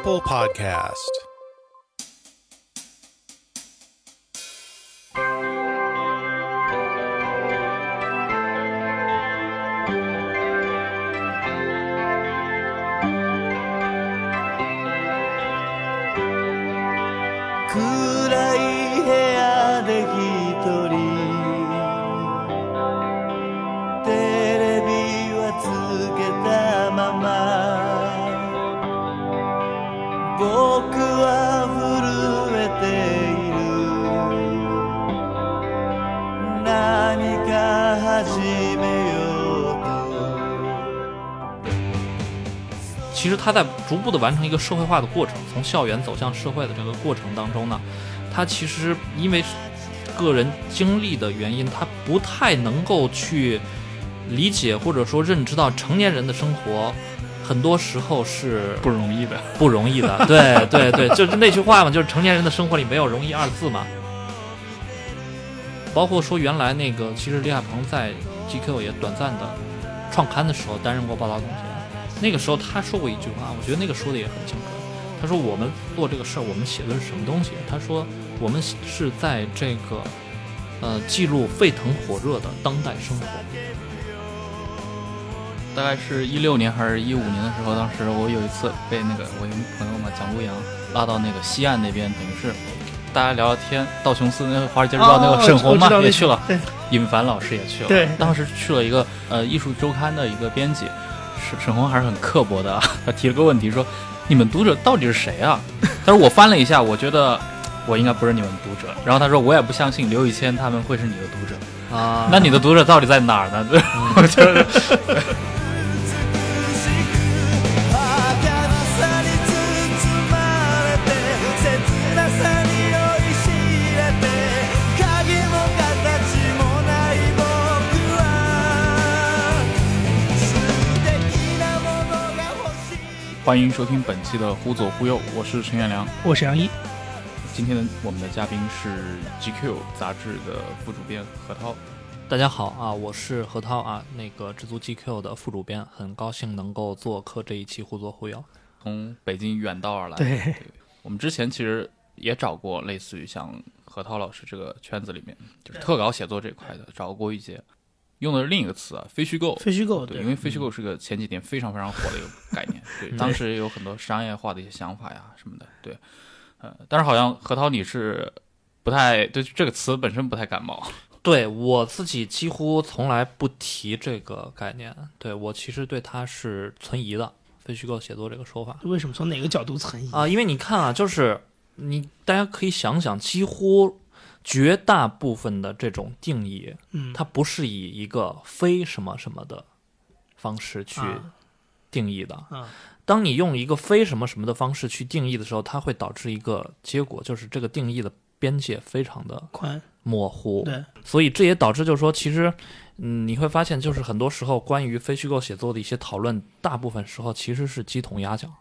Ample Podcast. 他在逐步的完成一个社会化的过程，从校园走向社会的这个过程当中呢，他其实因为个人经历的原因，他不太能够去理解或者说认知到成年人的生活，很多时候是不容易的。不容易的。对对对，就是那句话嘛，就是成年人的生活里没有容易二字嘛。包括说原来那个，其实李海鹏在 GQ 也短暂的创刊的时候担任过报道总监，那个时候他说过一句话，我觉得那个说的也很清楚。他说我们做这个事儿，我们写的是什么东西？他说我们是在这个呃记录沸腾火热的当代生活。大概是一六年还是一五年的时候，当时我有一次被那个我一个朋友嘛蒋璐阳拉到那个西岸那边，等于是大家聊聊天。道琼斯那个《华尔街日报》那个沈红嘛、也去了，尹凡老师也去了。对当时去了一个呃艺术周刊的一个编辑，沈沈红还是很刻薄的啊。他提了个问题说：“你们读者到底是谁啊？”他说：“我翻了一下，我觉得我应该不是你们读者。”然后他说：“我也不相信刘宇谦他们会是你的读者。啊，那你的读者到底在哪儿呢？” 就是欢迎收听本期的《忽左忽右》，我是陈远良。我是杨一，今天的我们的嘉宾是 GQ 杂志的副主编何涛。大家好啊，我是何涛啊，那个知足 GQ 的副主编，很高兴能够做客这一期忽左忽右。从北京远道而来。对我们之前其实也找过类似于像何涛老师这个圈子里面，就是特稿写作这块的，找过一些，用的是另一个词啊，非虚构。非虚构，对，因为非虚构是个前几年非常非常火的一个概念，对，当时也有很多商业化的一些想法呀什么的，对，呃，但是好像何涛你是不太对这个词本身不太感冒，对我自己几乎从来不提这个概念，对我其实对它是存疑的，非虚构写作这个说法。为什么从哪个角度存疑？啊，因为你看啊，就是你大家可以想想，几乎绝大部分的这种定义，嗯，它不是以一个非什么什么的方式去啊。定义的。啊。当你用一个非什么什么的方式去定义的时候，它会导致一个结果，就是这个定义的边界非常的宽，模糊。对，所以这也导致就是说，其实，嗯，你会发现，就是很多时候关于非虚构写作的一些讨论，大部分时候其实是鸡同鸭讲。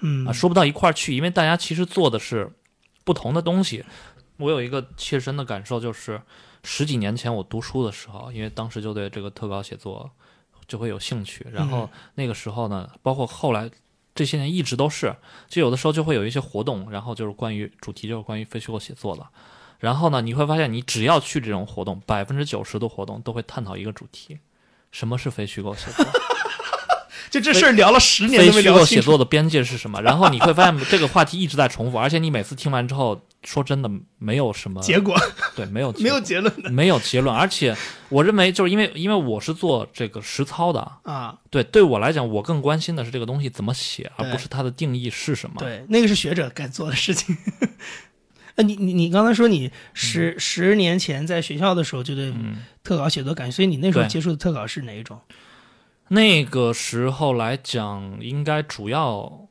嗯。啊，说不到一块儿去，因为大家其实做的是不同的东西。我有一个切身的感受，就是十几年前我读书的时候，因为当时就对这个特稿写作就会有兴趣，然后那个时候呢，包括后来这些年一直都是，就有的时候就会有一些活动，然后就是关于主题就是关于非虚构写作的。然后呢，你会发现，你只要去这种活动，百分之九十的活动都会探讨一个主题：什么是非虚构写作？就这事儿聊了十年非虚都没聊清楚。构写作的边界是什么？然后你会发现 这个话题一直在重复，而且你每次听完之后，说真的没有什么结果对，没有 没有结论的没有结论，而且我认为就是因为因为我是做这个实操的，啊，对，对我来讲，我更关心的是这个东西怎么写，而不是它的定义是什么。对，那个是学者该做的事情。呃，你你你刚才说你十、十年前在学校的时候就对嗯，特稿写作感兴趣，所以你那时候接触的特稿是哪一种？那个时候来讲，应该主要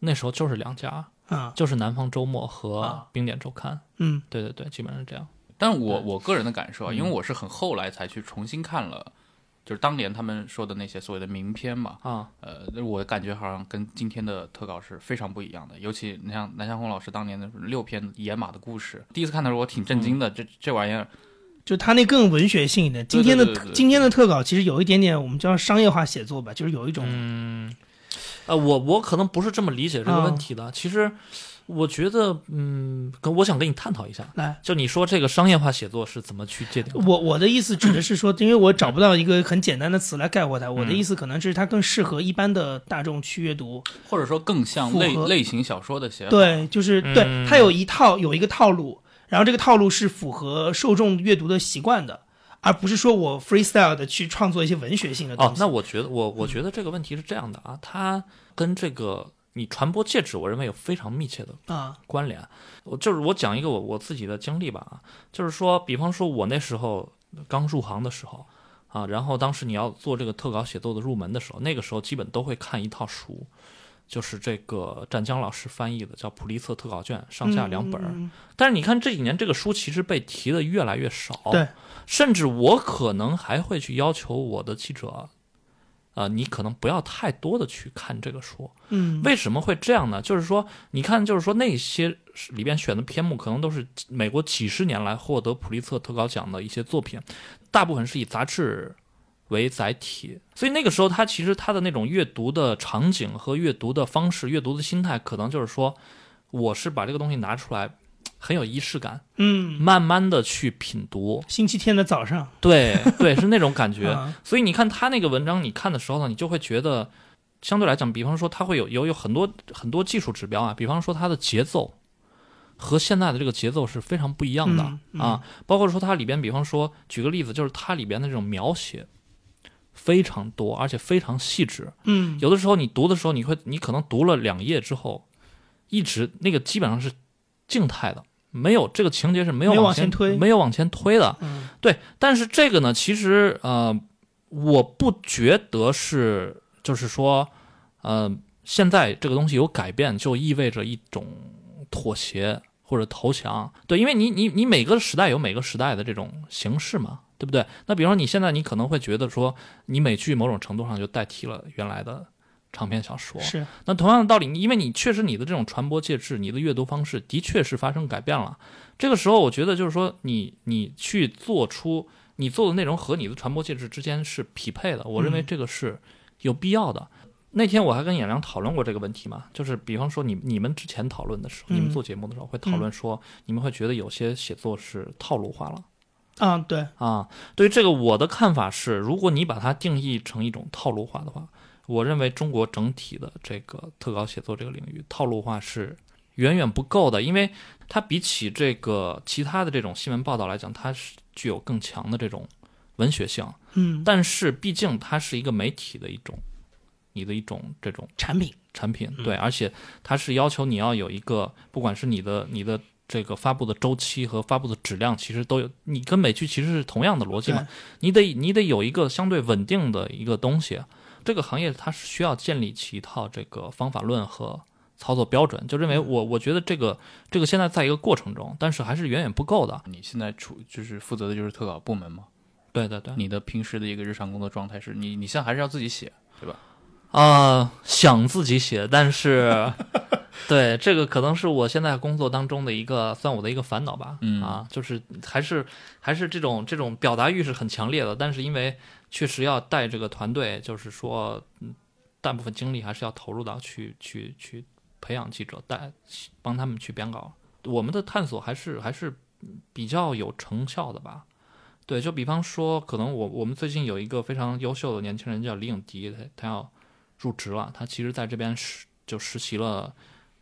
那时候就是两家，啊，就是南方周末和啊冰点周刊。嗯对对对，基本上是这样。但我我个人的感受啊，嗯因为我是很后来才去重新看了，就是当年他们说的那些所谓的名篇嘛，啊，呃，我感觉好像跟今天的特稿是非常不一样的。尤其你像南向红老师当年的六篇野马的故事，第一次看的时候我挺震惊的，这这玩意儿就他那更文学性一点。今天的对对对对今天的特稿其实有一点点我们叫商业化写作吧，就是有一种、嗯，呃，我我可能不是这么理解这个问题的。其实，我觉得，嗯，跟我想跟你探讨一下，来。就你说这个商业化写作是怎么去界定？我我的意思指的是说，因为我找不到一个很简单的词来概括它。我嗯的意思可能是它更适合一般的大众去阅读。或者说更像类类型小说的写法。对，就是对嗯它有一套有一个套路，然后这个套路是符合受众阅读的习惯的，而不是说我 freestyle 的去创作一些文学性的东西。，哦那我觉得我我觉得这个问题是这样的啊，它跟这个你传播介质，我认为有非常密切的啊，关联。我就是我讲一个我我自己的经历吧啊，就是说，比方说我那时候刚入行的时候啊，然后当时你要做这个特稿写作的入门的时候，那个时候基本都会看一套书，就是这个湛江老师翻译的，叫《普利策特稿卷》，上下两本但是你看这几年这个书其实被提的越来越少，对，甚至我可能还会去要求我的记者，呃，你可能不要太多的去看这个书。嗯，为什么会这样呢？就是说，你看，就是说那些里边选的篇目，可能都是美国几十年来获得普利策特稿奖的一些作品，大部分是以杂志为载体，所以那个时候他其实他的那种阅读的场景和阅读的方式、阅读的心态，可能就是说，我是把这个东西拿出来，很有仪式感，嗯，慢慢的去品读，星期天的早上，对对，是那种感觉。啊。所以你看他那个文章，你看的时候呢，你就会觉得，相对来讲，比方说它会有有有很多很多技术指标啊，比方说它的节奏和现在的这个节奏是非常不一样的、嗯嗯。啊，包括说它里边，比方说举个例子，就是它里边的这种描写非常多，而且非常细致。嗯，有的时候你读的时候，你会你可能读了两页之后，一直那个基本上是静态的。没有这个情节是没有往前推没有往前推的，嗯对，但是这个呢，其实呃，我不觉得是，就是说，呃，现在这个东西有改变，就意味着一种妥协或者投降。对，因为你你你每个时代有每个时代的这种形式嘛，对不对？那比方说你现在你可能会觉得说，你美剧某种程度上就代替了原来的长篇小说，是那同样的道理，因为你确实你的这种传播介质，你的阅读方式的确是发生改变了。这个时候，我觉得就是说你，你去做出你做的内容和你的传播介质之间是匹配的，我认为嗯这个是有必要的。那天我还跟演良讨论过这个问题嘛，就是比方说你你们之前讨论的时候，嗯你们做节目的时候会讨论说，你们会觉得有些写作是套路化了。啊，对，啊，对于这个我的看法是，如果你把它定义成一种套路化的话，我认为中国整体的这个特稿写作这个领域套路化是远远不够的，因为它比起这个其他的这种新闻报道来讲，它是具有更强的这种文学性，嗯，但是毕竟它是一个媒体的一种，你的一种这种产品，产品，对，而且它是要求你要有一个，不管是你的你的这个发布的周期和发布的质量，其实都有，你跟美剧其实是同样的逻辑嘛，你得你得有一个相对稳定的一个东西，这个行业它是需要建立起一套这个方法论和操作标准，就认为我我觉得这个这个现在在一个过程中，但是还是远远不够的，你现在处就是负责的就是特稿部门嘛？对对对，你的平时的一个日常工作状态是你你现在还是要自己写，对吧？啊、想自己写，但是，对这个可能是我现在工作当中的一个算我的一个烦恼吧。嗯啊，就是还是还是这种这种表达欲是很强烈的，但是因为确实要带这个团队，就是说，嗯，大部分精力还是要投入到去去去培养记者，带帮他们去编稿。我们的探索还是还是比较有成效的吧。对，就比方说，可能我我们最近有一个非常优秀的年轻人叫李颖迪，他他要入职了，他其实在这边实就实习了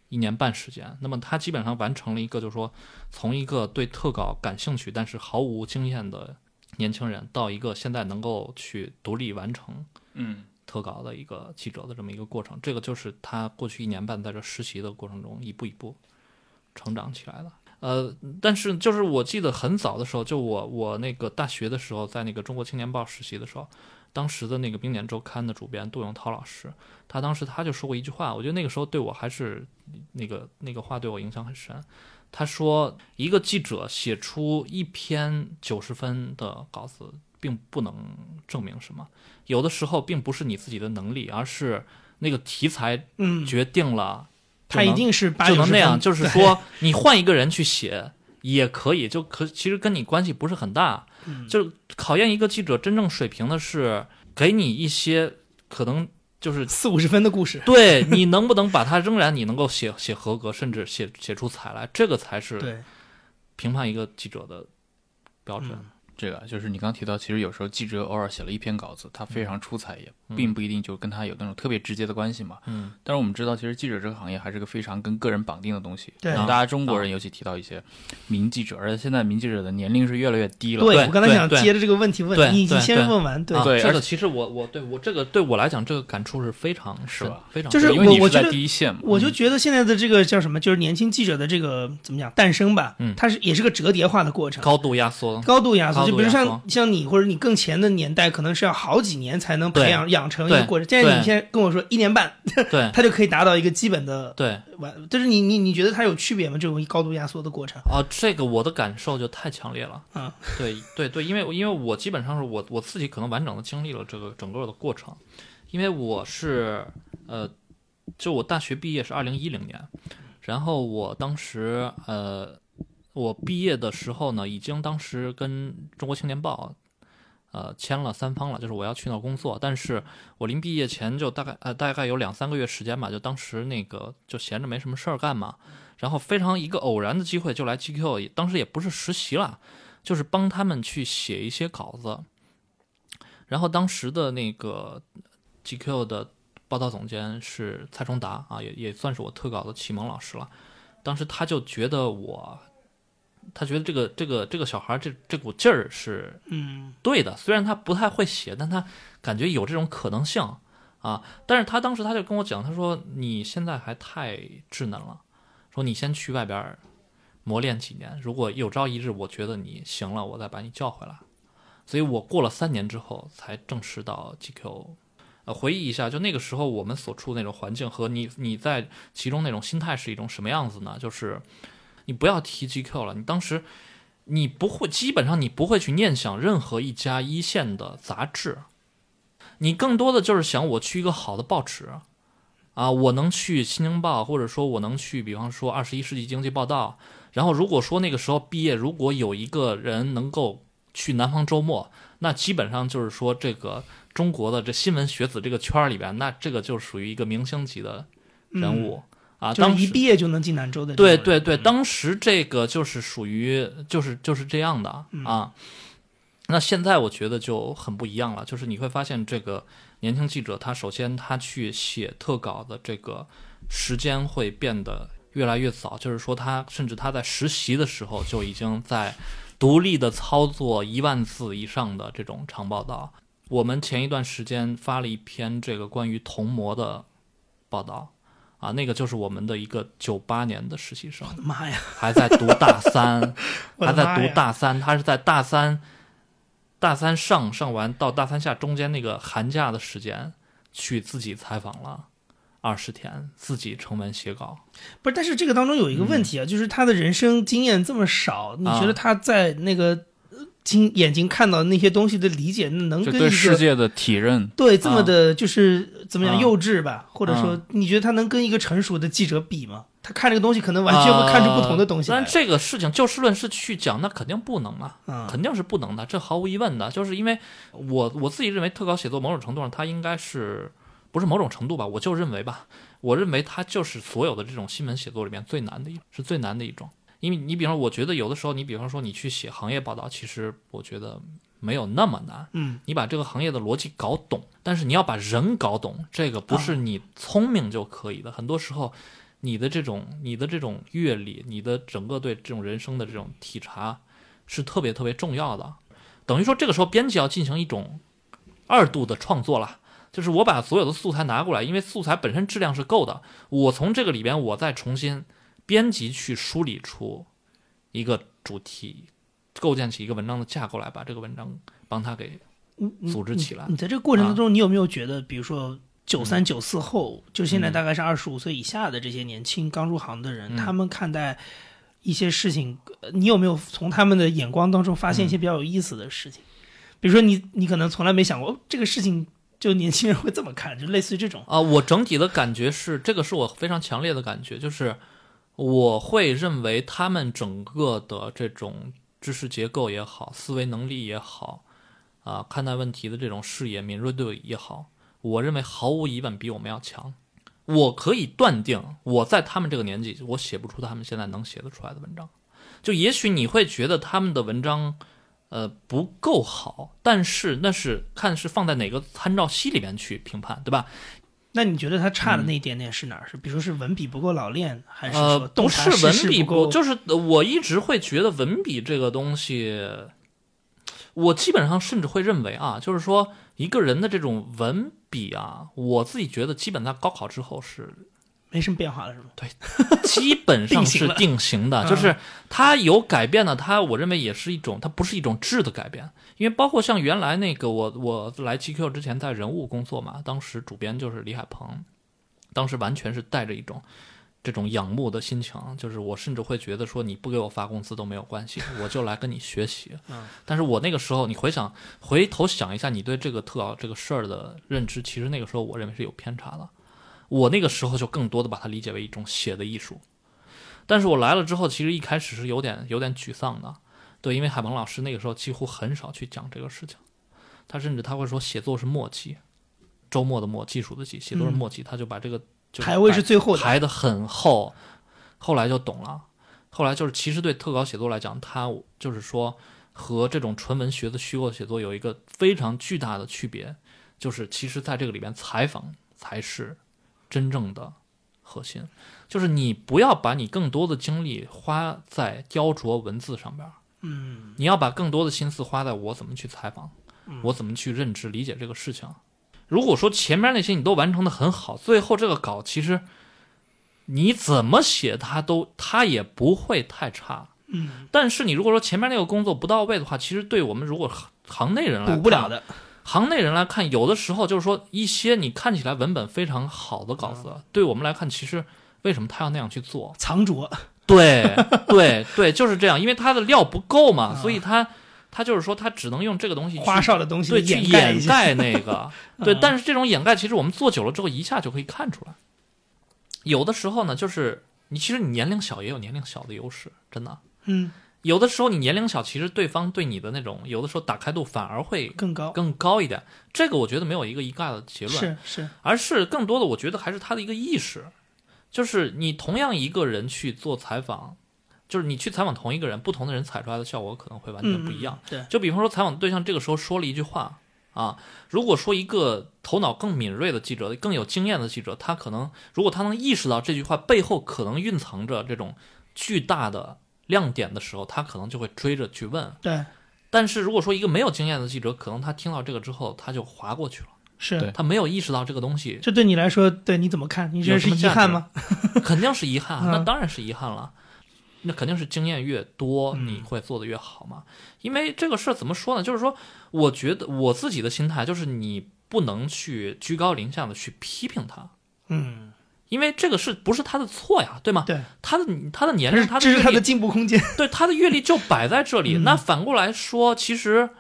一年半时间。那么他基本上完成了一个，就是说从一个对特稿感兴趣但是毫无经验的年轻人，到一个现在能够去独立完成嗯，特稿的一个记者的这么一个过程。这个就是他过去一年半在这实习的过程中一步一步成长起来的。呃，但是就是我记得很早的时候，就我我那个大学的时候，在那个中国青年报实习的时候，当时的那个《冰点周刊》的主编杜永涛老师，他当时他就说过一句话，我觉得那个时候对我还是那个那个话对我影响很深。他说，一个记者写出一篇九十分的稿子，并不能证明什么，有的时候并不是你自己的能力，而是那个题材嗯，决定了就他一定是八就能那样，就是说你换一个人去写也可以，就可其实跟你关系不是很大。嗯。就是考验一个记者真正水平的是给你一些可能就是四五十分的故事，对你能不能把它仍然你能够写 写合格，甚至写写出彩来，这个才是，评判一个记者的标准。嗯。这个就是你刚提到，其实有时候记者偶尔写了一篇稿子，他非常出彩，也并不一定就跟他有那种特别直接的关系嘛。嗯，但是我们知道，其实记者这个行业还是个非常跟个人绑定的东西。对大家中国人尤其提到一些名记者，而且现在名记者的年龄是越来越低了。对我刚才想接着这个问题问你，你先问完，对啊，对而且其实我我对我这个对我来讲，这个感触是非常是吧，非常就是因为你是在我我觉得第一线嘛。我就觉得现在的这个叫什么，就是年轻记者的这个怎么讲诞生吧，嗯它是也是个折叠化的过程，高度压缩。高度压缩。就比如像像你或者你更前的年代，可能是要好几年才能培养养成一个过程。现在你对现在跟我说一年半，对它就可以达到一个基本的对，完。就是你你你觉得它有区别吗？这种高度压缩的过程？哦，这个我的感受就太强烈了。嗯，对对对，因为因为我基本上是我我自己可能完整的经历了这个整个的过程，因为我是呃，就我大学毕业是二零一零年，然后我当时呃，我毕业的时候呢，已经当时跟中国青年报。呃，签了三方了，就是我要去那工作，但是我临毕业前就大概呃大概有两三个月时间吧，就当时那个就闲着没什么事儿干嘛，然后非常一个偶然的机会就来 GQ，当时也不是实习了，就是帮他们去写一些稿子。然后当时的那个 GQ 的报道总监是蔡崇达啊，也也算是我特稿的启蒙老师了。当时他就觉得我，他觉得这个这个这个小孩儿这这股劲儿是嗯对的，虽然他不太会写，但他感觉有这种可能性啊。但是他当时他就跟我讲，他说你现在还太稚嫩了，说你先去外边儿磨练几年，如果有朝一日我觉得你行了，我再把你叫回来。所以我过了三年之后才正式到 GQ。呃，回忆一下，就那个时候我们所处那种环境和你你在其中那种心态是一种什么样子呢？就是你不要提 GQ 了，你当时你不会，基本上你不会去念想任何一家一线的杂志，你更多的就是想我去一个好的报纸，啊，我能去《新京报》，或者说我能去，比方说《二十一世纪经济报道》。然后如果说那个时候毕业，如果有一个人能够去《南方周末》，那基本上就是说这个中国的这新闻学子这个圈儿里边，那这个就属于一个明星级的人物、啊。就是一毕业就能进南州的。对对对，当时这个就是属于就是就是这样的啊。那现在我觉得就很不一样了，就是你会发现这个年轻记者，他首先他去写特稿的这个时间会变得越来越早，就是说他甚至他在实习的时候就已经在独立的操作一万字以上的这种长报道。我们前一段时间发了一篇这个关于童模的报道，啊，那个就是我们的一个九八年的实习生，我的妈呀，还在读大三，还在读大三，他是在大三大三上上完到大三下中间那个寒假的时间，去自己采访了二十天，自己成文写稿。不是，但是这个当中有一个问题啊，就是他的人生经验这么少，你觉得他在那个呃经眼睛看到那些东西的理解，能跟世界的体认，对这么的，就是怎么样啊幼稚吧？或者说啊，你觉得他能跟一个成熟的记者比吗？他看这个东西，可能完全会看出不同的东西来但。这个事情就事论事去讲，那肯定不能啊，嗯肯定是不能的，这毫无疑问的。就是因为我我自己认为特稿写作某种程度上，它应该是不是某种程度吧？我就认为吧，我认为它就是所有的这种新闻写作里面最难的一，是最难的一种。因为你比方说，我觉得有的时候，你比方说你去写行业报道，其实我觉得没有那么难。嗯，你把这个行业的逻辑搞懂，但是你要把人搞懂，这个不是你聪明就可以的。很多时候，你的这种、你的这种阅历，你的整个对这种人生的这种体察，是特别特别重要的。等于说，这个时候编辑要进行一种二度的创作了，就是我把所有的素材拿过来，因为素材本身质量是够的，我从这个里边我再重新编辑去梳理出一个主题，构建起一个文章的架构来，把这个文章帮他给组织起来。你在这个过程当中，你有没有觉得，比如说九三九四后，就现在大概是二十五岁以下的这些年轻刚入行的人，嗯他们看待一些事情，呃你有没有从他们的眼光当中发现一些比较有意思的事情？比如说你，你可能从来没想过、哦这个事情，就年轻人会这么看，就类似于这种。啊、我整体的感觉是，这个是我非常强烈的感觉，就是我会认为他们整个的这种知识结构也好，思维能力也好，啊，看待问题的这种视野敏锐度也好，我认为毫无疑问比我们要强。我可以断定，我在他们这个年纪，我写不出他们现在能写得出来的文章。就也许你会觉得他们的文章，呃，不够好，但是那是看是放在哪个参照系里面去评判，对吧？那你觉得他差的那一点点是哪儿？是比如说是文笔不够老练，还是呃，说洞不是文笔不够？就是呃我一直会觉得文笔这个东西，我基本上甚至会认为啊，就是说一个人的这种文笔啊，我自己觉得基本在高考之后是没什么变化了，是吗？基本上是定型的，嗯就是它有改变呢，它我认为也是一种，它不是一种质的改变，因为包括像原来那个我我来 GQ 之前在人物工作嘛，当时主编就是李海鹏，当时完全是带着一种这种仰慕的心情，就是我甚至会觉得说你不给我发工资都没有关系，我就来跟你学习。嗯但是我那个时候，你回想回头想一下，你对这个特稿这个事儿的认知，其实那个时候我认为是有偏差的。我那个时候就更多的把它理解为一种写的艺术，但是我来了之后，其实一开始是有点有点沮丧的，对，因为海鹏老师那个时候几乎很少去讲这个事情，他甚至他会说写作是默契，周末的默，技术的技，写作是默契，他就把这个就排位是最后的，排的很厚，后来就懂了。后来就是，其实对特稿写作来讲，他就是说和这种纯文学的虚构写作有一个非常巨大的区别，就是其实在这个里面，采访才是真正的核心。就是你不要把你更多的精力花在雕琢文字上边，嗯，你要把更多的心思花在我怎么去采访，我怎么去认知理解这个事情。如果说前面那些你都完成的很好，最后这个稿其实你怎么写它都它也不会太差。嗯，但是你如果说前面那个工作不到位的话，其实对我们如果行行内人来看，补不了的。行内人来看，有的时候就是说一些你看起来文本非常好的稿子，对我们来看，其实为什么他要那样去做？藏拙，对对对，就是这样，因为他的料不够嘛，啊。所以他他就是说他只能用这个东西花哨的东西对去掩盖那个。对嗯，但是这种掩盖其实我们做久了之后一下就可以看出来。有的时候呢，就是你其实你年龄小也有年龄小的优势，真的。嗯，有的时候你年龄小，其实对方对你的那种有的时候打开度反而会更高。更高一点。这个我觉得没有一个一概的结论，是是，而是更多的，我觉得还是他的一个意识，就是你同样一个人去做采访，就是你去采访同一个人，不同的人采出来的效果可能会完全嗯，不一样。嗯。对，就比方说，采访对象这个时候说了一句话啊，如果说一个头脑更敏锐的记者、更有经验的记者，他可能如果他能意识到这句话背后可能蕴藏着这种巨大的亮点的时候，他可能就会追着去问。对，但是如果说一个没有经验的记者，可能他听到这个之后，他就划过去了，是。他没有意识到这个东西这对你来说，对你怎么看？你觉得是遗憾吗？肯定是遗憾那当然是遗憾了。那肯定是经验越多，嗯你会做得越好嘛。因为这个事儿怎么说呢？就是说，我觉得我自己的心态就是，你不能去居高临下的去批评他，嗯，因为这个是不是他的错呀？对吗？对，他的他的年这龄，是这是他的进步空间。对他的阅历就摆在这里。嗯那反过来说，其实，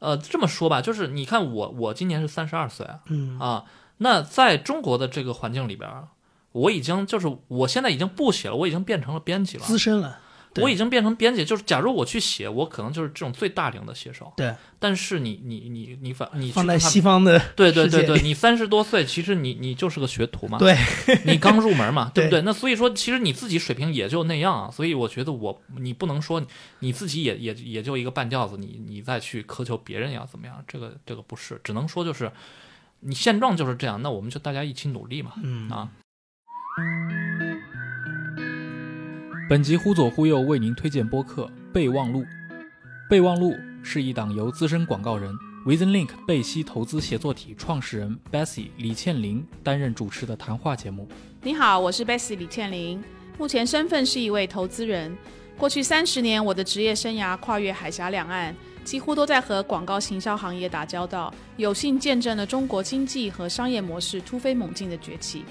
呃，这么说吧，就是你看我，我今年是三十二岁啊，嗯啊，那在中国的这个环境里边，我已经就是我现在已经不写了，我已经变成了编辑了。资深了。对我已经变成编辑，就是假如我去写，我可能就是这种最大龄的写手。对，但是你你你你反你去放在西方的对对对对，你三十多岁，其实你你就是个学徒嘛，对，你刚入门嘛，对不对对？那所以说，其实你自己水平也就那样啊。所以我觉得我你不能说你自己也也也就一个半吊子，你你再去苛求别人要怎么样，这个这个不是，只能说就是你现状就是这样，那我们就大家一起努力嘛，嗯啊。本集忽左忽右为您推荐播客《备忘录》。备忘录是一档由资深广告人 VisionLink 贝西投资协作体创始人 Bessie 李倩玲担任主持的谈话节目。你好，我是 Bessie 李倩玲，目前身份是一位投资人。过去三十年，我的职业生涯跨越海峡两岸，几乎都在和广告行销行业打交道，有幸见证了中国经济和商业模式突飞猛进的崛起。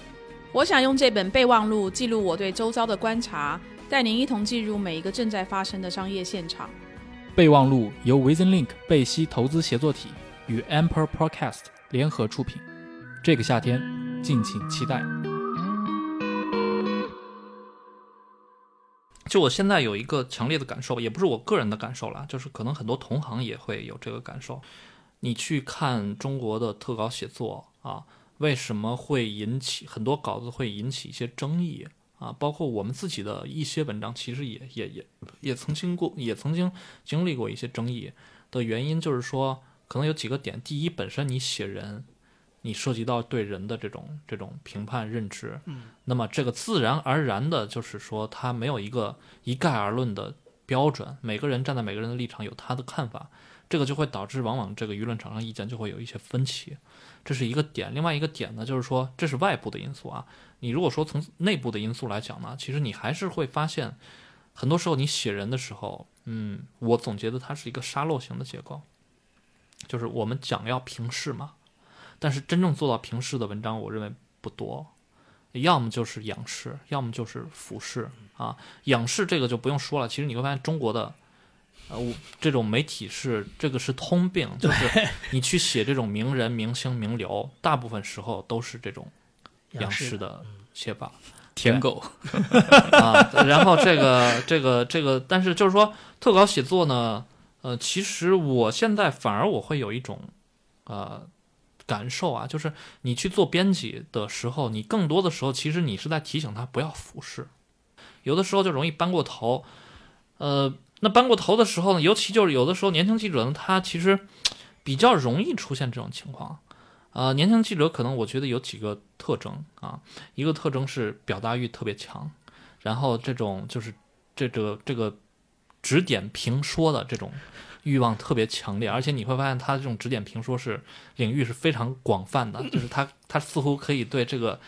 我想用这本备忘录记录我对周遭的观察，带您一同进入每一个正在发生的商业现场。备忘录由 VisionLink 贝西投资协作体与 Amper Podcast 联合出品。这个夏天，敬请期待。就我现在有一个强烈的感受，也不是我个人的感受啦，就是可能很多同行也会有这个感受。你去看中国的特稿写作啊，为什么会引起很多稿子会引起一些争议啊？包括我们自己的一些文章，其实也也也也曾经过，也曾经经历过一些争议的原因，就是说可能有几个点。第一，本身你写人，你涉及到对人的这种这种评判认知，嗯，那么这个自然而然的就是说，它没有一个一概而论的标准，每个人站在每个人的立场有他的看法。这个就会导致往往这个舆论场上意见就会有一些分歧，这是一个点。另外一个点呢，就是说这是外部的因素啊。你如果说从内部的因素来讲呢，其实你还是会发现，很多时候你写人的时候，嗯，我总结的它是一个沙漏型的结构，就是我们讲要平视嘛，但是真正做到平视的文章，我认为不多，要么就是仰视，要么就是俯视啊。仰视这个就不用说了，其实你会发现中国的。呃，我这种媒体是这个是通病，就是你去写这种名人、明星、名流，大部分时候都是这种仰视的写法舔狗，啊。然后这个这个这个，但是就是说特稿写作呢，呃，其实我现在反而我会有一种呃感受啊，就是你去做编辑的时候，你更多的时候其实你是在提醒他不要俯视，有的时候就容易搬过头，呃。那搬过头的时候呢，尤其就是有的时候年轻记者呢，他其实比较容易出现这种情况。呃，年轻记者可能我觉得有几个特征啊，一个特征是表达欲特别强，然后这种就是这个这个指点评说的这种欲望特别强烈，而且你会发现他这种指点评说是领域是非常广泛的，就是他他似乎可以对这个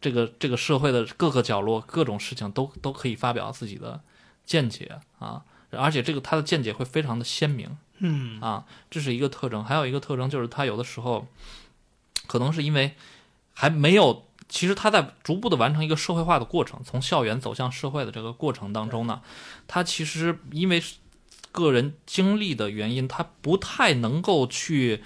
这个这个社会的各个角落各种事情都都可以发表自己的见解啊。而且这个他的见解会非常的鲜明，嗯啊，这是一个特征。还有一个特征就是他有的时候，可能是因为还没有，其实他在逐步的完成一个社会化的过程，从校园走向社会的这个过程当中呢，他其实因为个人经历的原因，他不太能够去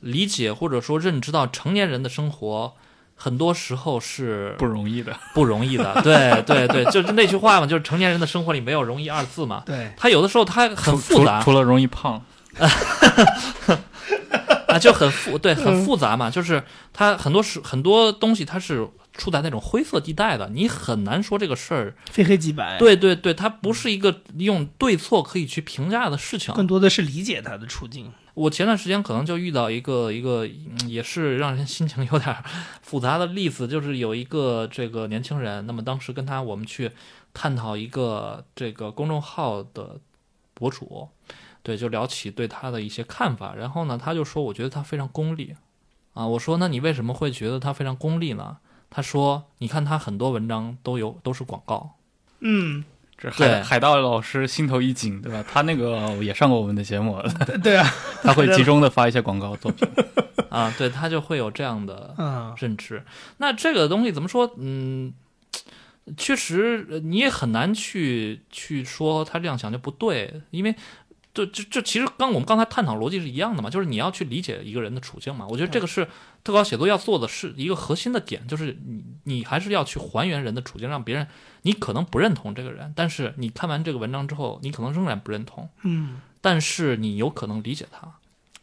理解或者说认知到成年人的生活。很多时候是不容易的，不容易的。对对对，就是那句话嘛，就是成年人的生活里没有容易二字嘛。对，他有的时候他很复杂，除了容易胖，啊，就很复对，很复杂嘛。就是他很多时很多东西，它是处在那种灰色地带的，你很难说这个事儿非黑即白。，对对对，它不是一个用对错可以去评价的事情。更多的是理解他的处境。我前段时间可能就遇到一个一个，也是让人心情有点复杂的例子，就是有一个这个年轻人，那么当时跟他我们去探讨一个这个公众号的博主，对，就聊起对他的一些看法，然后呢，他就说，我觉得他非常功利，啊，我说，那你为什么会觉得他非常功利呢？他说，你看他很多文章都有都是广告，嗯，海海盗老师心头一紧，对吧？他那个也上过我们的节目，对啊，他会集中的发一些广告作品。啊，对他就会有这样的嗯，认知。那这个东西怎么说？嗯，确实呃你也很难去去说他这样想就不对，因为这这这其实跟我们刚才探讨逻辑是一样的嘛，就是你要去理解一个人的处境嘛。我觉得这个是特稿写作要做的是一个核心的点，就是你你还是要去还原人的处境，让别人你可能不认同这个人，但是你看完这个文章之后，你可能仍然不认同，嗯，但是你有可能理解他。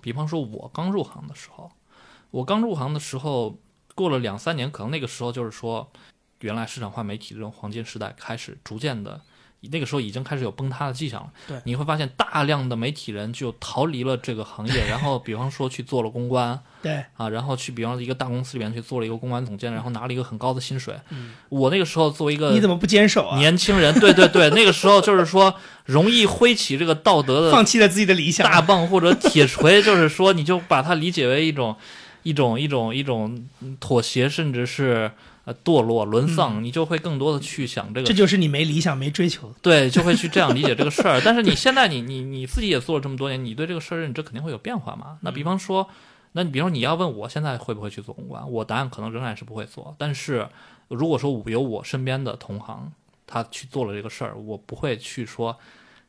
比方说，我刚入行的时候，我刚入行的时候，过了两三年，可能那个时候就是说，原来市场化媒体这种黄金时代开始逐渐的，那个时候已经开始有崩塌的迹象了。对你会发现大量的媒体人就逃离了这个行业，然后比方说去做了公关 对，啊，然后去比方说一个大公司里面去做了一个公关总监，然后拿了一个很高的薪水。嗯我那个时候作为一个你怎么不坚守啊？年轻人，对对对，那个时候就是说容易挥起这个道德的 放弃了自己的理想，大棒或者铁锤，就是说，你就把它理解为一种一种一种一种妥协，甚至是呃堕落沦丧，你就会更多的去想这个，这就是你没理想、没追求。对，就会去这样理解这个事儿。但是你现在你你你自己也做了这么多年，你对这个事儿认知肯定会有变化嘛？那比方说，那你比方说你要问我现在会不会去做公关，我答案可能仍然是不会做。但是如果说我有我身边的同行，他去做了这个事儿，我不会去说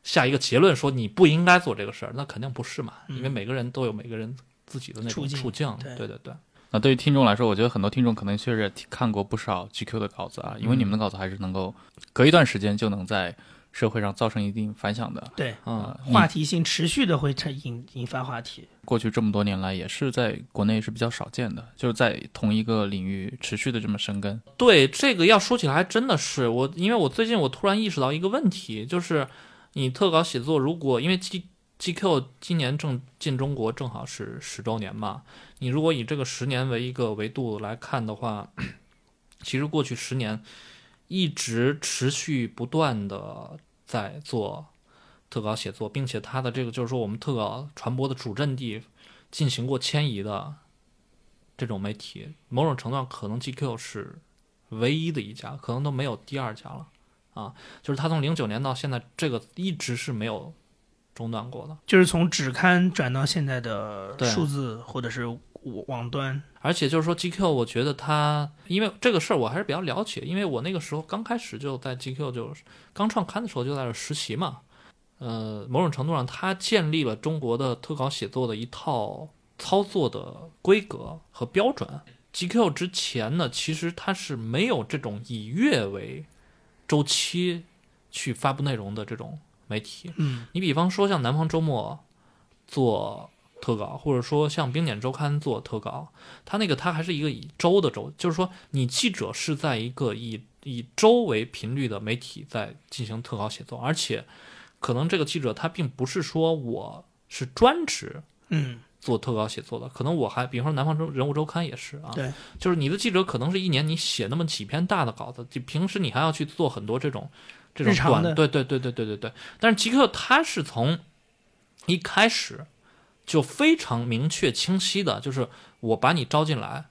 下一个结论说你不应该做这个事儿，那肯定不是嘛，因为每个人都有每个人自己的那种处境处境，对对对对。那对于听众来说，我觉得很多听众可能确实也看过不少 GQ 的稿子啊，因为你们的稿子还是能够隔一段时间就能在社会上造成一定反响的。对，嗯，呃，话题性持续的会产引引发话题。过去这么多年来，也是在国内是比较少见的，就是在同一个领域持续的这么深耕。对这个要说起来，还真的是我，因为我最近我突然意识到一个问题，就是你特稿写作，如果因为 G GQ 今年正进中国，正好是十周年嘛，你如果以这个十年为一个维度来看的话，其实过去十年一直持续不断的在做特稿写作，并且它的这个就是说我们特稿传播的主阵地进行过迁移的这种媒体，某种程度上可能 GQ 是唯一的一家，可能都没有第二家了啊。就是它从零九年到现在，这个一直是没有中断过了。就是从纸刊转到现在的数字或者是网网端，而且就是说 GQ，我觉得它，因为这个事儿我还是比较了解，因为我那个时候刚开始就在 GQ 就是刚创刊的时候就在这实习嘛，呃，某种程度上它建立了中国的特稿写作的一套操作的规格和标准。GQ 之前呢，其实它是没有这种以月为周期去发布内容的这种媒体，嗯，你比方说像南方周末做特稿，或者说像冰点周刊做特稿，它那个它还是一个以周的周，就是说你记者是在一个以以周为频率的媒体在进行特稿写作，而且可能这个记者他并不是说我是专职嗯，做特稿写作的，可能我还，比方说南方周人物周刊也是啊，对，就是你的记者可能是一年你写那么几篇大的稿子，就平时你还要去做很多这种这种对对对对对对对。但是极客他是从一开始就非常明确清晰的，就是我把你招进来，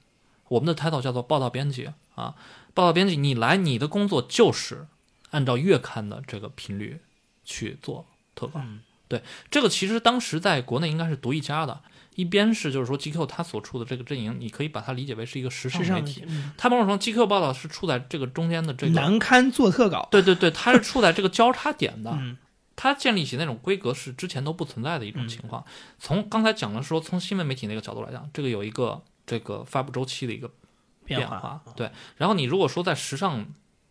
我们的 title 叫做报道编辑啊，报道编辑你来，你的工作就是按照月刊的这个频率去做特稿。嗯对，这个其实当时在国内应该是独一家的。一边是就是说 GQ 它所处的这个阵营，你可以把它理解为是一个时尚时媒体，嗯它某种程度上 GQ 报道是处在这个中间的这个，难堪做特稿，对对对，它是处在这个交叉点的。嗯它建立起那种规格是之前都不存在的一种情况。从刚才讲的说，从新闻媒体那个角度来讲，这个有一个这个发布周期的一个变变化。对，然后你如果说在时尚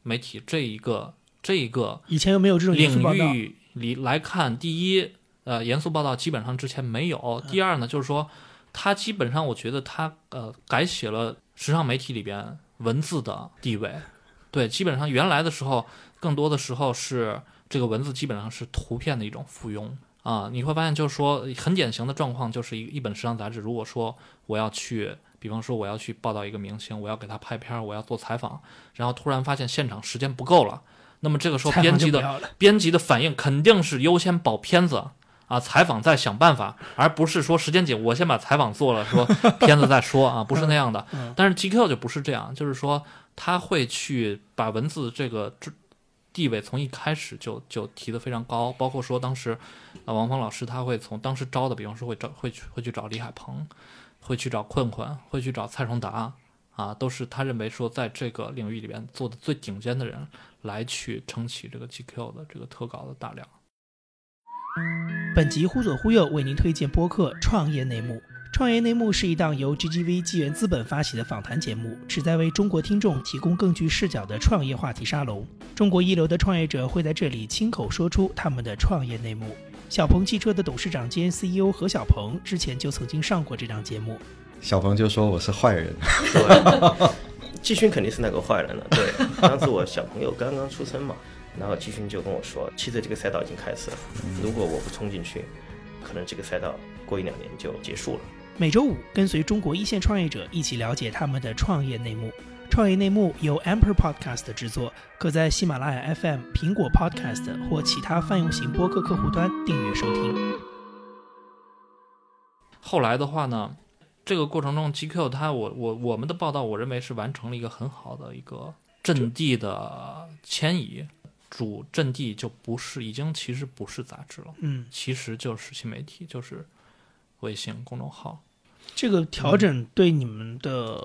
媒体这一个这一个以前又没有这种领，域里来看，第一，呃，严肃报道基本上之前没有；嗯第二呢，就是说，他基本上我觉得他呃改写了时尚媒体里边文字的地位。对，基本上原来的时候，更多的时候是这个文字基本上是图片的一种附庸啊。你会发现，就是说很典型的状况，就是一一本时尚杂志，如果说我要去。比方说，我要去报道一个明星，我要给他拍片儿，我要做采访，然后突然发现现场时间不够了，那么这个时候编辑的。编辑的反应肯定是优先保片子啊，采访再想办法，而不是说时间紧，我先把采访做了，说 片子再说啊，不是那样的。嗯但是 GQ 就不是这样，就是说他会去把文字这个地位从一开始就就提得非常高，包括说当时啊王峰老师他会从当时招的，比方说会找会去会去找李海鹏，会去找困困，会去找蔡崇达。啊，都是他认为说，在这个领域里边做的最顶尖的人来去撑起这个 GQ 的这个特稿的大量。本集忽左忽右为您推荐播客《创业内幕》。《创业内幕》是一档由 GGV 纪元资本发起的访谈节目，旨在为中国听众提供更具视角的创业话题沙龙。中国一流的创业者会在这里亲口说出他们的创业内幕。小鹏汽车的董事长兼 CEO 何小鹏之前就曾经上过这档节目。小鹏就说我是坏人，对，季勋肯定是那个坏人了。对，当时我小朋友刚刚出生嘛，然后季勋就跟我说，其实这个赛道已经开始了，如果我不冲进去，可能这个赛道过一两年就结束了。每周五跟随中国一线创业者一起了解他们的创业内幕。创业内幕由 Amper Podcast 制作，可在喜马拉雅 FM、苹果 Podcast 或其他泛用型播客客户端订阅收听。后来的话呢，这个过程中，GQ 它我我我们的报道，我认为是完成了一个很好的一个阵地的迁移，主阵地就不是已经其实不是杂志了，嗯，其实就是新媒体，就是微信公众号。这个调整对你们的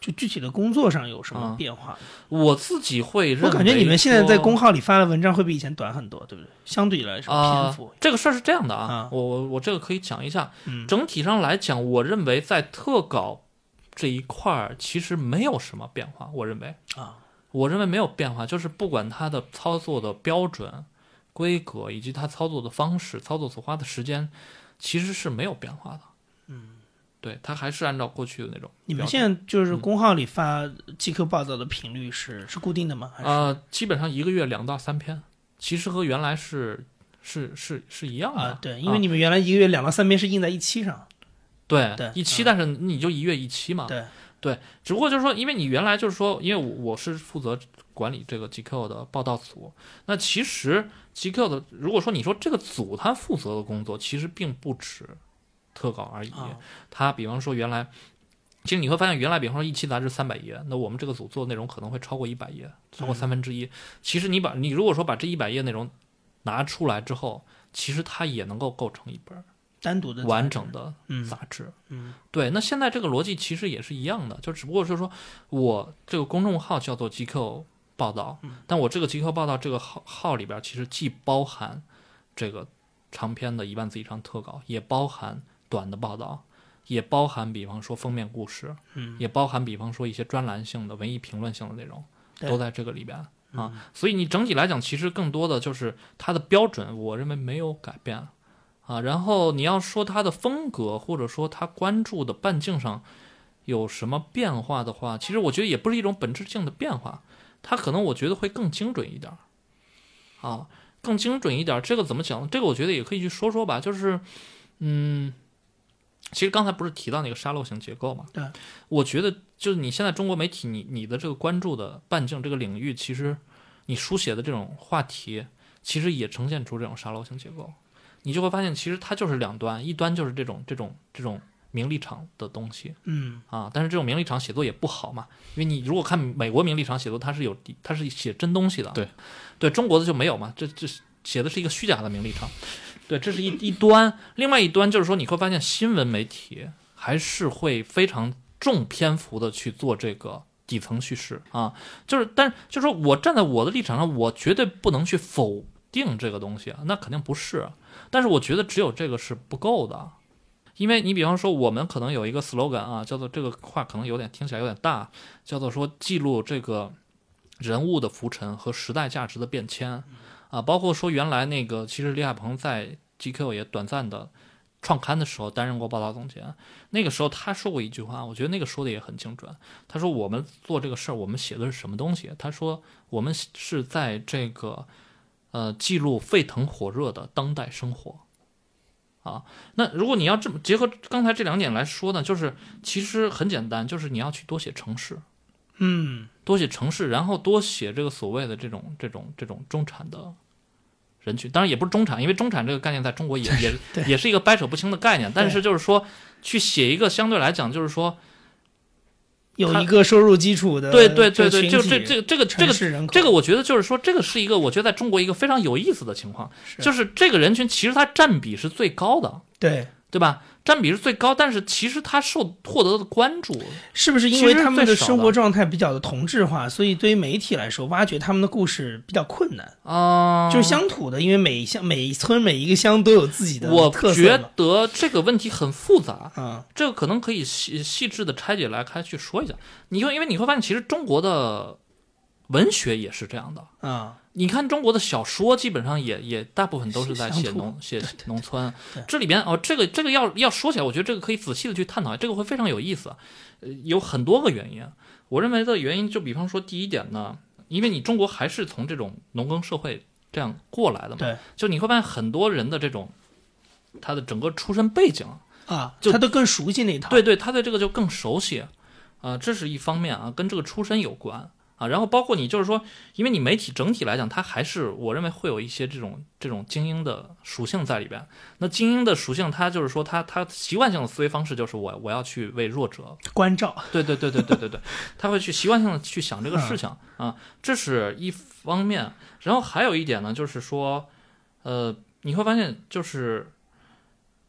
就具体的工作上有什么啊变化？我自己会认为，我感觉你们现在在公号里发的文章会比以前短很多，对不对？相对来说啊、篇幅，这个事儿是这样的啊，啊我我我这个可以讲一下。嗯整体上来讲，我认为在特稿这一块儿其实没有什么变化。我认为啊，我认为没有变化，就是不管它的操作的标准规格以及它操作的方式、操作所花的时间，其实是没有变化的。嗯，对，它还是按照过去的那种。你们现在就是公号里发 GQ 报道的频率是是固定的吗？还是呃，基本上一个月两到三篇，其实和原来是是是是一样的。啊，对，因为你们原来一个月两到三篇是印在一期上，对对一期，嗯但是你就一月一期嘛。对，对，只不过就是说，因为你原来就是说，因为我我是负责管理这个 GQ 的报道组，那其实 GQ 的，如果说你说这个组他负责的工作，其实并不止特稿而已。啊它比方说原来，其实你会发现，原来比方说一期杂志三百页，那我们这个组做的内容可能会超过一百页，超过三分之一。其实你把你如果说把这一百页内容拿出来之后，其实它也能够构成一本单独的完整的嗯杂志。嗯对，那现在这个逻辑其实也是一样的，就只不过是说我这个公众号叫做 GQ 报道，嗯但我这个 GQ 报道这个号号里边其实既包含这个长篇的一万字以上特稿，也包含短的报道，也包含比方说封面故事，嗯也包含比方说一些专栏性的文艺评论性的内容，都在这个里边。嗯啊，所以你整体来讲，其实更多的就是它的标准，我认为没有改变啊。然后你要说他的风格，或者说他关注的半径上有什么变化的话，其实我觉得也不是一种本质性的变化，他可能我觉得会更精准一点儿啊，更精准一点儿。这个怎么讲？这个我觉得也可以去说说吧，就是嗯。其实刚才不是提到那个沙漏型结构嘛？对，我觉得就是你现在中国媒体，你你的这个关注的半径这个领域，其实你书写的这种话题，其实也呈现出这种沙漏型结构。你就会发现，其实它就是两端，一端就是这种这种这种名利场的东西嗯。啊，但是这种名利场写作也不好嘛，因为你如果看美国名利场写作，它是有它是写真东西的，对，对中国的就没有嘛，这这写的是一个虚假的名利场，对，这是一一端，另外一端就是说你会发现新闻媒体还是会非常重篇幅的去做这个底层叙事啊，就是但是就是说我站在我的立场上，我绝对不能去否定这个东西啊，那肯定不是，但是我觉得只有这个是不够的。因为你比方说，我们可能有一个 slogan 啊，叫做这个话可能有点听起来有点大，叫做说记录这个人物的浮沉和时代价值的变迁啊，包括说原来那个其实李海鹏在 GQ 也短暂的创刊的时候担任过报道总监，那个时候他说过一句话，我觉得那个说的也很精准。他说我们做这个事儿，我们写的是什么东西？他说我们是在这个呃记录沸腾火热的当代生活。啊，那如果你要这么结合刚才这两点来说呢，就是其实很简单，就是你要去多写城市，嗯。多写城市，然后多写这个所谓的这种这种这种中产的人群，当然也不是中产，因为中产这个概念在中国也也也是一个掰扯不清的概念，但是就是说去写一个相对来讲就是说，有一个收入基础的对对对对，这就这这个这个这个这个，我觉得就是说，这个是一个我觉得在中国一个非常有意思的情况，是就是这个人群其实它占比是最高的，对，对吧？占比是最高，但是其实它受获得的关注，是不是因为他们的生活状态比较的同质化，所以对于媒体来说，挖掘他们的故事比较困难？啊、就是乡土的，因为每一乡、每一村、每一个乡都有自己的我特色觉。得这个问题很复杂，啊，这个可能可以细细致的拆解来开去说一下。你会因为你会发现，其实中国的文学也是这样的。啊，你看中国的小说，基本上也也大部分都是在写农写农村。这里边哦，这个这个要要说起来，我觉得这个可以仔细的去探讨，这个会非常有意思。呃，有很多个原因。我认为的原因，就比方说第一点呢，因为你中国还是从这种农耕社会这样过来的嘛，对就你会发现很多人的这种他的整个出身背景，啊，就他都更熟悉那一套。对对，他对这个就更熟悉，啊、这是一方面啊，跟这个出身有关啊。然后包括你就是说，因为你媒体整体来讲，它还是我认为会有一些这种这种精英的属性在里边。那精英的属性，它就是说它它习惯性的思维方式就是我我要去为弱者，关照，对对对对对对对，他会去习惯性的去想这个事情啊，这是一方面。然后还有一点呢，就是说，呃，你会发现就是。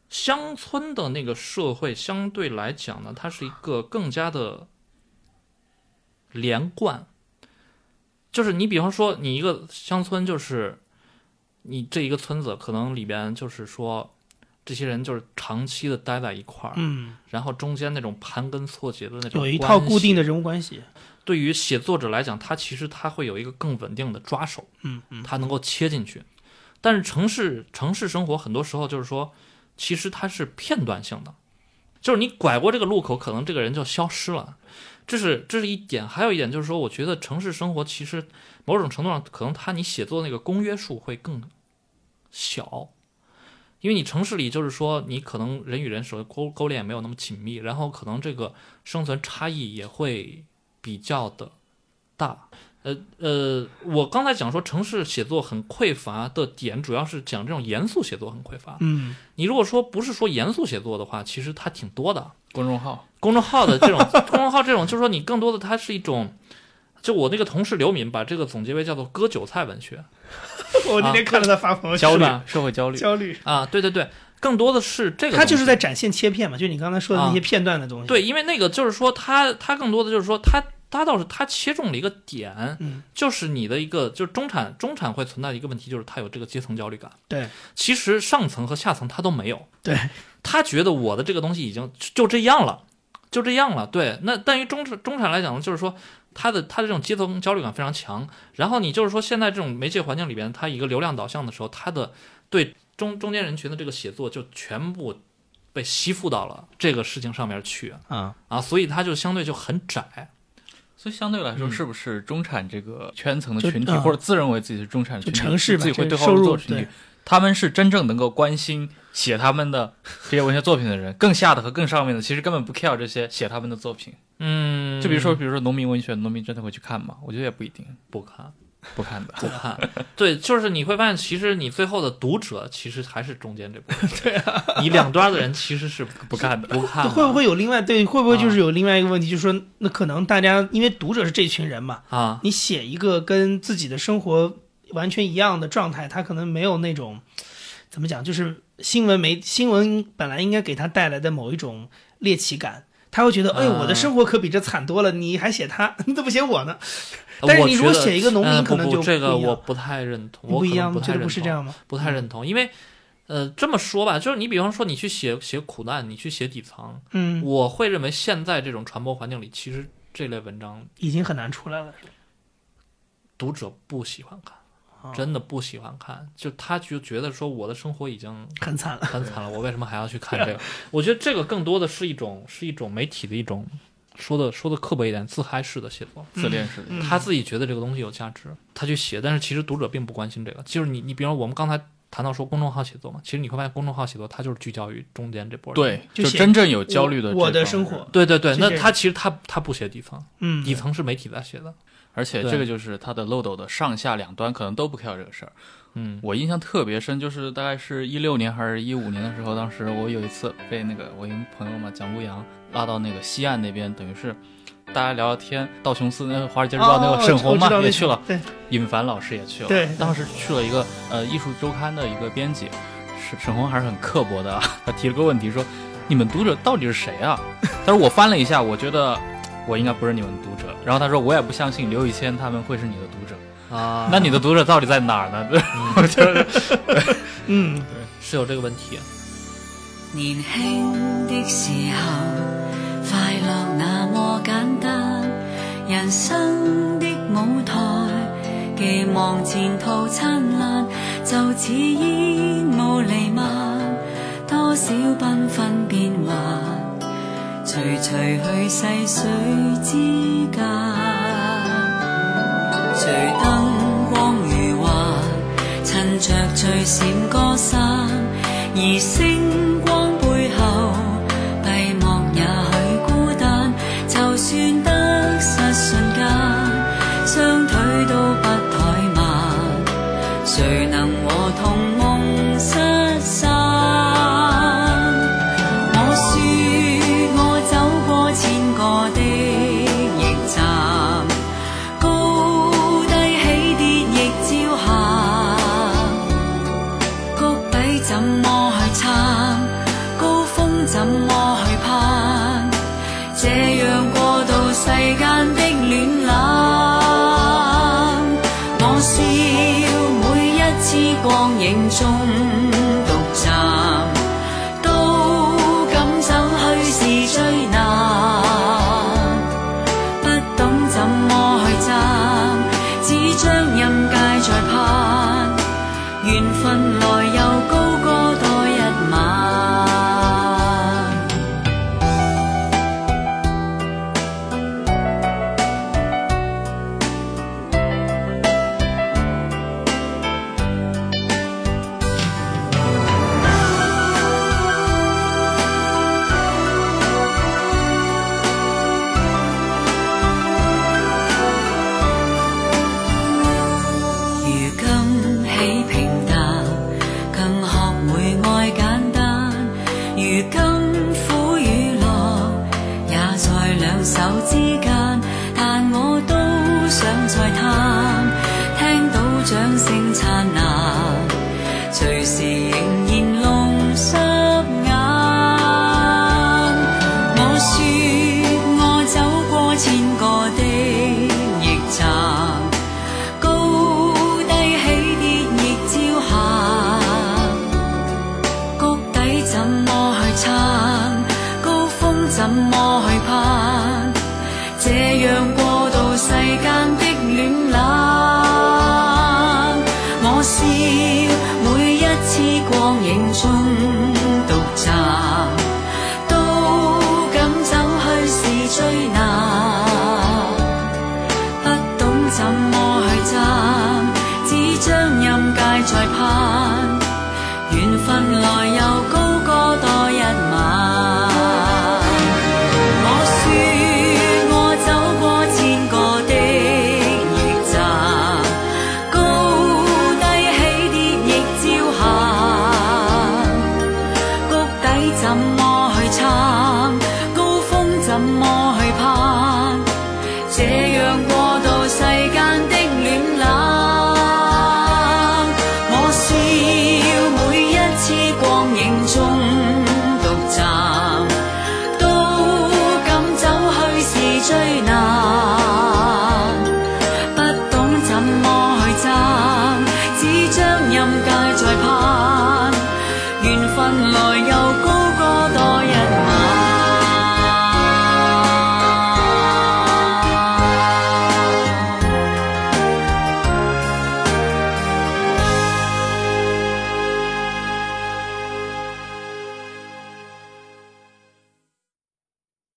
乡村的那个社会相对来讲呢，它是一个更加的连贯，就是你比方说你一个乡村，就是你这一个村子可能里边就是说这些人就是长期的待在一块儿，嗯，然后中间那种盘根错节的那种有一套固定的。人物关系。对于写作者来讲，他其实他会有一个更稳定的抓手，嗯嗯，他能够切进去。但是城市城市生活很多时候就是说，其实它是片段性的，就是你拐过这个路口，可能这个人就消失了。这是这是一点，还有一点就是说，我觉得城市生活其实某种程度上，可能它你写作那个公约数会更小，因为你城市里就是说，你可能人与人手勾勾连也没有那么紧密，然后可能这个生存差异也会比较的大。呃呃，我刚才讲说城市写作很匮乏的点，主要是讲这种严肃写作很匮乏。嗯，你如果说不是说严肃写作的话，其实它挺多的。公众号，公众号的这种 公众号这种，就是说你更多的它是一种，就我那个同事刘敏把这个总结为叫做割韭菜文学 我那天看了他发朋友圈，焦虑，社会焦虑，焦虑，啊，对对对，更多的是这个，他就是在展现切片嘛，就你刚才说的那些啊片段的东西。对，因为那个就是说他他更多的就是说他他倒是他切中了一个点，嗯，就是你的一个就是中产中产会存在的一个问题，就是他有这个阶层焦虑感。对其实上层和下层他都没有，对，他觉得我的这个东西已经就这样了，就这样了。对，那但于中产中产来讲呢，就是说他的他的这种阶层焦虑感非常强。然后你就是说现在这种媒介环境里边，他一个流量导向的时候，他的对中中间人群的这个写作就全部被吸附到了这个事情上面去啊，啊，所以它就相对就很窄。所以相对来说，嗯。是不是中产这个圈层的群体，嗯或者自认为自己是中产群体，就城市自己会对号入座群体，他们是真正能够关心写他们的这些文学作品的人，更下的和更上面的，其实根本不 care 这些写他们的作品。嗯，就比如说，比如说农民文学，农民真的会去看吗？我觉得也不一定，不看不看的。不看，对，就是你会发现，其实你最后的读者其实还是中间这部分。对啊，你两端的人其实是 不看的，不看的。会不会有另外对？会不会就是有另外一个问题，就是说，那可能大家因为读者是这群人嘛，啊？你写一个跟自己的生活完全一样的状态，他可能没有那种怎么讲，就是新闻媒新闻本来应该给他带来的某一种猎奇感。他会觉得，哎，啊我的生活可比这惨多了，你还写他，你怎么写我呢？但是你如果写一个农民呃可能就这个我不太认同，我不一样，觉得不是这同样吗？不太认同，因为呃这么说吧，就是你比方说你去写写苦难，你去写底层，嗯，我会认为现在这种传播环境里，其实这类文章已经很难出来了，读者不喜欢看，哦真的不喜欢看，就他就觉得说我的生活已经很惨了。很惨了，我为什么还要去看 这个？我觉得这个更多的是一种是一种媒体的一种说的说的刻薄一点，自嗨式的写作。自恋式的，嗯他自己觉得这个东西有价值，他去写，但是其实读者并不关心这个。就是你你比方我们刚才谈到说公众号写作嘛，其实你会发现公众号写作它就是聚焦于中间这波人。对，就真正有焦虑的我我的生活，对对对，那他其实他他不写底层，嗯，底层是媒体在写的。而且这个就是它的漏斗的上下两端可能都不 care 这个事儿。嗯，我印象特别深，就是大概是一六年还是一五年的时候，当时我有一次被那个我一个朋友嘛蒋步阳拉到那个西岸那边，等于是大家聊聊天。道琼斯那个《华尔街日报》那哦个沈红嘛、也去了，对尹凡老师也去了。对当时去了一个呃艺术周刊的一个编辑，沈沈红还是很刻薄的啊，他提了个问题说：“你们读者到底是谁啊？”他说我翻了一下，我觉得我应该不是你们读者。然后他说我也不相信刘宇谦他们会是你的读者。啊，那你的读者到底在哪儿呢？我觉得嗯，是有这个问题。年輕的時候，快樂那麼簡單，人生的舞台，寄望前途燦爛，就似煙霧彌漫，多少繽紛變幻，随随去细水之间，随灯光如画，趁着最闪歌散，而星光